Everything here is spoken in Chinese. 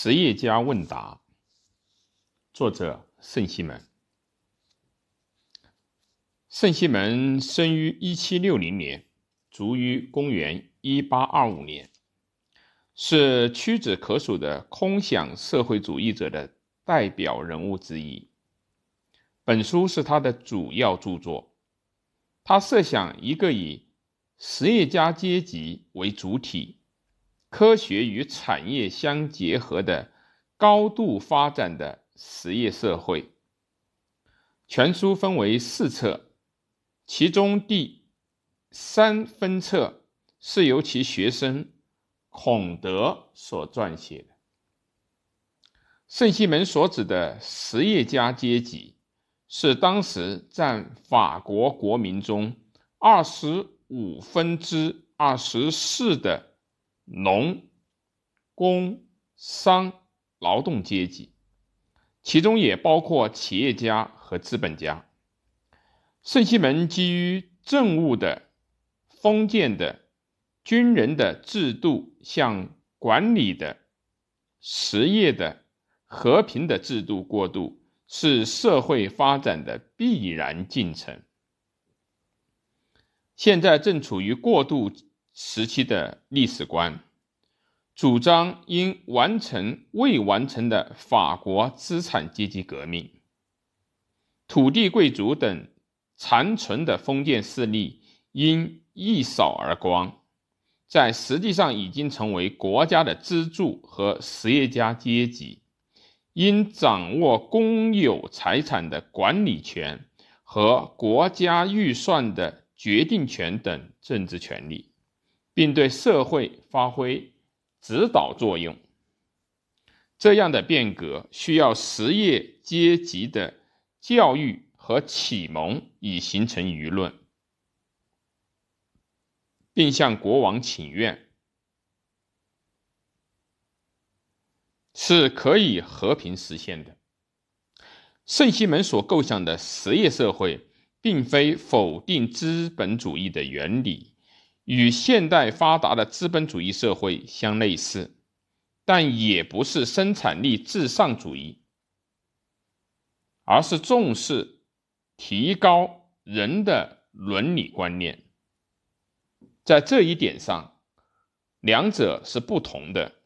实业家问答，作者圣西门。圣西门生于一七六零年，卒于公元一八二五年，是屈指可数的空想社会主义者的代表人物之一。本书是他的主要著作。他设想一个以实业家阶级为主体。科学与产业相结合的高度发展的实业社会。全书分为四册，其中第三分册是由其学生孔德所撰写的。圣西门所指的实业家阶级，是当时占法国国民中二十五分之二十四的。农、工、商劳动阶级，其中也包括企业家和资本家。圣西门基于政务的、封建的、军人的制度向管理的、实业的、和平的制度过渡，是社会发展的必然进程。现在正处于过渡。时期的历史观，主张应完成未完成的法国资产阶级革命，土地贵族等残存的封建势力应一扫而光，在实际上已经成为国家的支柱和实业家阶级，应掌握公有财产的管理权和国家预算的决定权等政治权利。并对社会发挥指导作用。这样的变革需要实业阶级的教育和启蒙，以形成舆论，并向国王请愿，是可以和平实现的。圣西门所构想的实业社会，并非否定资本主义的原理。与现代发达的资本主义社会相类似，但也不是生产力至上主义，而是重视提高人的伦理观念。在这一点上，两者是不同的。